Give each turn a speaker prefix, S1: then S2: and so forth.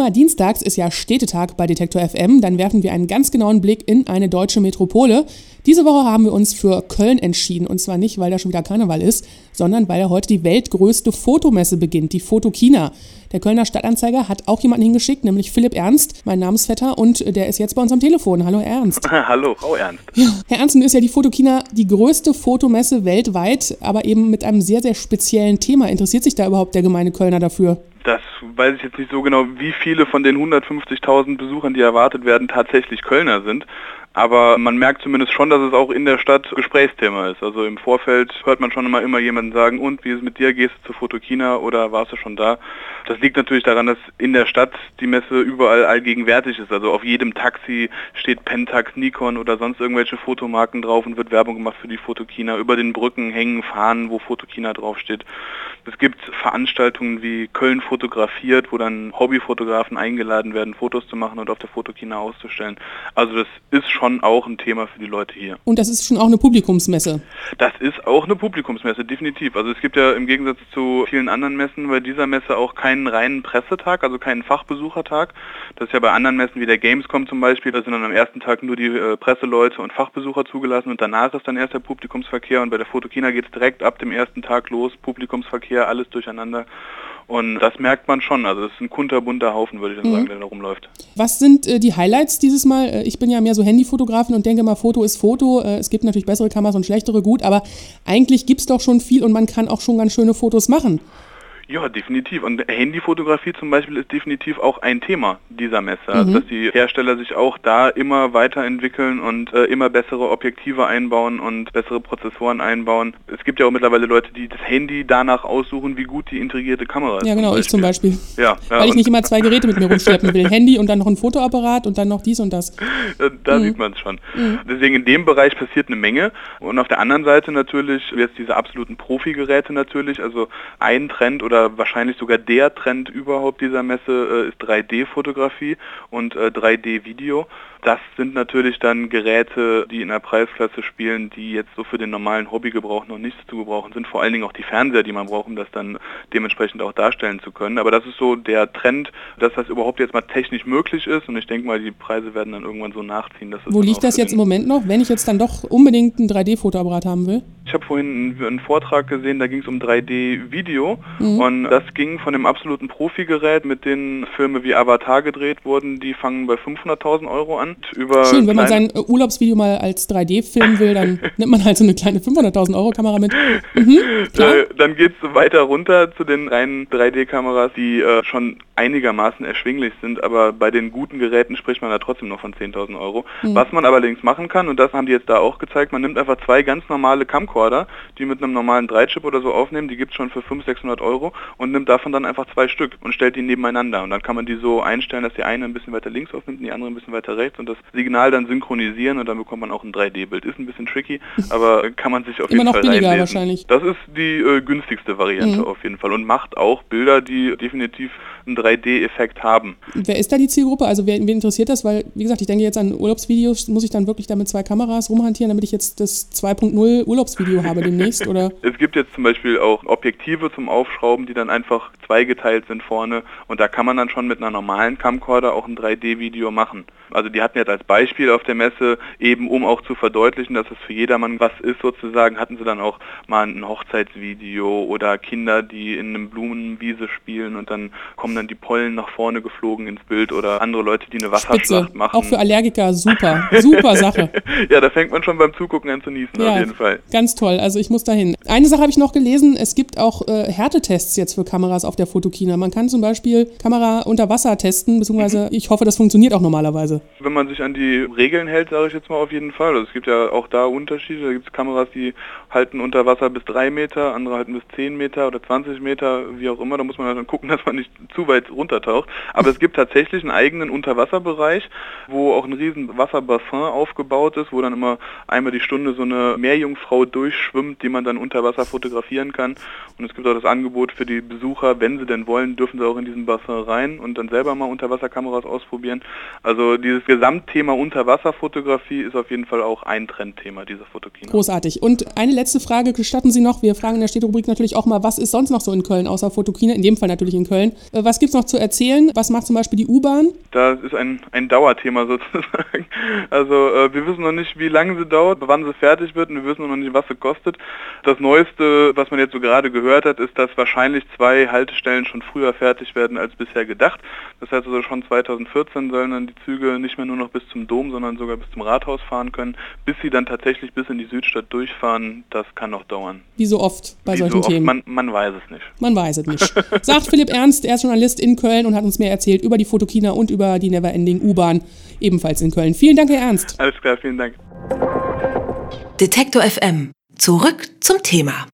S1: Immer dienstags ist ja Städtetag bei Detektor FM. Dann werfen wir einen ganz genauen Blick in eine deutsche Metropole. Diese Woche haben wir uns für Köln entschieden. Und zwar nicht, weil da schon wieder Karneval ist, sondern weil ja heute die weltgrößte Fotomesse beginnt, die Fotokina. Der Kölner Stadtanzeiger hat auch jemanden hingeschickt, nämlich Philipp Ernst, mein Namensvetter, und der ist jetzt bei uns am Telefon. Hallo Ernst.
S2: Hallo, Frau Ernst.
S1: Ja, Herr Ernst, nun ist ja die Fotokina die größte Fotomesse weltweit, aber eben mit einem sehr, sehr speziellen Thema. Interessiert sich da überhaupt der gemeine Kölner dafür?
S2: Das weiß ich jetzt nicht so genau, wie viele von den 150.000 Besuchern, die erwartet werden, tatsächlich Kölner sind. Aber man merkt zumindest schon, dass es auch in der Stadt Gesprächsthema ist. Also im Vorfeld hört man schon immer, immer jemanden sagen, und wie ist es mit dir, gehst du zur Fotokina oder warst du schon da? Das liegt natürlich daran, dass in der Stadt die Messe überall allgegenwärtig ist. Also auf jedem Taxi steht Pentax, Nikon oder sonst irgendwelche Fotomarken drauf und wird Werbung gemacht für die Fotokina. Über den Brücken hängen Fahnen, wo Fotokina draufsteht. Es gibt Veranstaltungen wie Köln fotografiert, wo dann Hobbyfotografen eingeladen werden, Fotos zu machen und auf der Fotokina auszustellen. Also das ist schon auch ein Thema für die Leute hier.
S1: Und das ist schon auch eine Publikumsmesse?
S2: Das ist auch eine Publikumsmesse, definitiv. Also es gibt ja im Gegensatz zu vielen anderen Messen bei dieser Messe auch keinen reinen Pressetag, also keinen Fachbesuchertag. Das ist ja bei anderen Messen wie der Gamescom zum Beispiel, da sind dann am ersten Tag nur die äh, Presseleute und Fachbesucher zugelassen und danach ist dann erst der Publikumsverkehr und bei der Fotokina geht es direkt ab dem ersten Tag los, Publikumsverkehr Verkehr, alles durcheinander. Und das merkt man schon. Also das ist ein kunterbunter Haufen, würde ich dann mhm. sagen, der da rumläuft.
S1: Was sind äh, die Highlights dieses Mal? Äh, ich bin ja mehr so Handyfotografin und denke mal, Foto ist Foto. Äh, es gibt natürlich bessere Kameras und schlechtere, gut. Aber eigentlich gibt es doch schon viel und man kann auch schon ganz schöne Fotos machen.
S2: Ja, definitiv. Und Handyfotografie zum Beispiel ist definitiv auch ein Thema dieser Messe. Also, mhm. dass die Hersteller sich auch da immer weiterentwickeln und äh, immer bessere Objektive einbauen und bessere Prozessoren einbauen. Es gibt ja auch mittlerweile Leute, die das Handy danach aussuchen, wie gut die integrierte Kamera ist.
S1: Ja, genau, ich zum Beispiel.
S2: Ja,
S1: ja Weil ich nicht immer zwei Geräte mit mir rumschleppen will. Handy und dann noch ein Fotoapparat und dann noch dies und das.
S2: Da, da mhm. sieht man es schon. Mhm. Deswegen in dem Bereich passiert eine Menge. Und auf der anderen Seite natürlich jetzt diese absoluten Profi-Geräte natürlich. Also ein Trend oder wahrscheinlich sogar der Trend überhaupt dieser Messe äh, ist 3D-Fotografie und äh, 3D-Video. Das sind natürlich dann Geräte, die in der Preisklasse spielen, die jetzt so für den normalen Hobbygebrauch noch nicht zu gebrauchen sind. Vor allen Dingen auch die Fernseher, die man braucht, um das dann dementsprechend auch darstellen zu können. Aber das ist so der Trend, dass das überhaupt jetzt mal technisch möglich ist. Und ich denke mal, die Preise werden dann irgendwann so nachziehen.
S1: Wo liegt das jetzt im Moment noch, wenn ich jetzt dann doch unbedingt ein 3D-Fotoapparat haben will?
S2: Ich habe vorhin einen, Vortrag gesehen, da ging es um 3D-Video. Mhm. Und das ging von dem absoluten Profi-Gerät, mit denen Filme wie Avatar gedreht wurden. Die fangen bei 500.000 Euro an
S1: über. Schön, wenn man sein äh, Urlaubsvideo mal als 3D filmen will, dann nimmt man halt so eine kleine 500.000 Euro Kamera mit. Mhm,
S2: äh, dann geht es weiter runter zu den reinen 3D-Kameras, die äh, schon einigermaßen erschwinglich sind, aber bei den guten Geräten spricht man da trotzdem noch von 10.000 Euro. Mhm. Was man allerdings machen kann, und das haben die jetzt da auch gezeigt, man nimmt einfach zwei ganz normale Camcorder, die mit einem normalen 3-Chip oder so aufnehmen, die gibt es schon für 500, 600 Euro und nimmt davon dann einfach zwei Stück und stellt die nebeneinander. Und dann kann man die so einstellen, dass die eine ein bisschen weiter links aufnimmt und die andere ein bisschen weiter rechts und das Signal dann synchronisieren und dann bekommt man auch ein 3D-Bild. Ist ein bisschen tricky, aber kann man sich auf
S1: Immer
S2: jeden
S1: Fall billiger reinlesen. wahrscheinlich.
S2: Das ist die äh, günstigste Variante mhm. auf jeden Fall und macht auch Bilder, die definitiv einen 3D-Effekt haben.
S1: Wer ist da die Zielgruppe? Also wer, wen interessiert das? Weil, wie gesagt, ich denke jetzt an Urlaubsvideos, muss ich dann wirklich da mit zwei Kameras rumhantieren, damit ich jetzt das 2.0 Urlaubsvideo habe demnächst? Oder?
S2: Es gibt jetzt zum Beispiel auch Objektive zum Aufschrauben, die dann einfach zweigeteilt sind vorne und da kann man dann schon mit einer normalen Camcorder auch ein 3D-Video machen. Also die hatten jetzt als Beispiel auf der Messe, eben um auch zu verdeutlichen, dass es für jedermann was ist sozusagen, hatten sie dann auch mal ein Hochzeitsvideo oder Kinder, die in einem Blumenwiese spielen und dann kommen dann die Pollen nach vorne geflogen ins Bild oder andere Leute, die eine Wasserschlacht machen.
S1: Auch für Allergiker super, super Sache.
S2: ja, da fängt man schon beim Zugucken an zu niesen, ja, auf jeden Fall.
S1: Ganz toll, also ich muss dahin. Eine Sache habe ich noch gelesen, es gibt auch äh, Härtetests jetzt für Kameras auf der Fotokina. Man kann zum Beispiel Kamera unter Wasser testen, beziehungsweise mhm. ich hoffe, das funktioniert auch normalerweise.
S2: Wenn man sich an die Regeln hält, sage ich jetzt mal auf jeden Fall. Also es gibt ja auch da Unterschiede. Da gibt es Kameras, die halten unter Wasser bis drei Meter, andere halten bis zehn Meter oder 20 Meter, wie auch immer. Da muss man dann gucken, dass man nicht zu weit runtertaucht. Aber es gibt tatsächlich einen eigenen Unterwasserbereich, wo auch ein riesen Wasserbassin aufgebaut ist, wo dann immer einmal die Stunde so eine Meerjungfrau durchschwimmt, die man dann unter Wasser fotografieren kann. Und es gibt auch das Angebot für die Besucher, wenn sie denn wollen, dürfen sie auch in diesen Bassin rein und dann selber mal Unterwasserkameras ausprobieren. Also dieses Gesamtthema Unterwasserfotografie ist auf jeden Fall auch ein Trendthema dieser Fotokina.
S1: Großartig. Und eine letzte Frage gestatten Sie noch. Wir fragen in der Städterubrik natürlich auch mal, was ist sonst noch so in Köln außer Fotokina? In dem Fall natürlich in Köln. Äh, was gibt es noch zu erzählen? Was macht zum Beispiel die U-Bahn?
S2: Das ist ein, ein Dauerthema sozusagen. Also äh, wir wissen noch nicht, wie lange sie dauert, wann sie fertig wird und wir wissen noch nicht, was sie kostet. Das Neueste, was man jetzt so gerade gehört hat, ist, dass wahrscheinlich zwei Haltestellen schon früher fertig werden als bisher gedacht. Das heißt also schon 2014 sollen dann die Züge nicht mehr nur noch bis zum Dom, sondern sogar bis zum Rathaus fahren können. Bis sie dann tatsächlich bis in die Südstadt durchfahren, das kann noch dauern.
S1: Wie so oft bei
S2: Wie
S1: solchen
S2: so oft,
S1: Themen.
S2: Man, man weiß es nicht.
S1: Man weiß es nicht. Sagt Philipp Ernst, er ist Journalist in Köln und hat uns mehr erzählt über die Fotokina und über die Neverending U-Bahn, ebenfalls in Köln. Vielen Dank, Herr Ernst.
S2: Alles klar, vielen Dank.
S3: Detektor FM. Zurück zum Thema.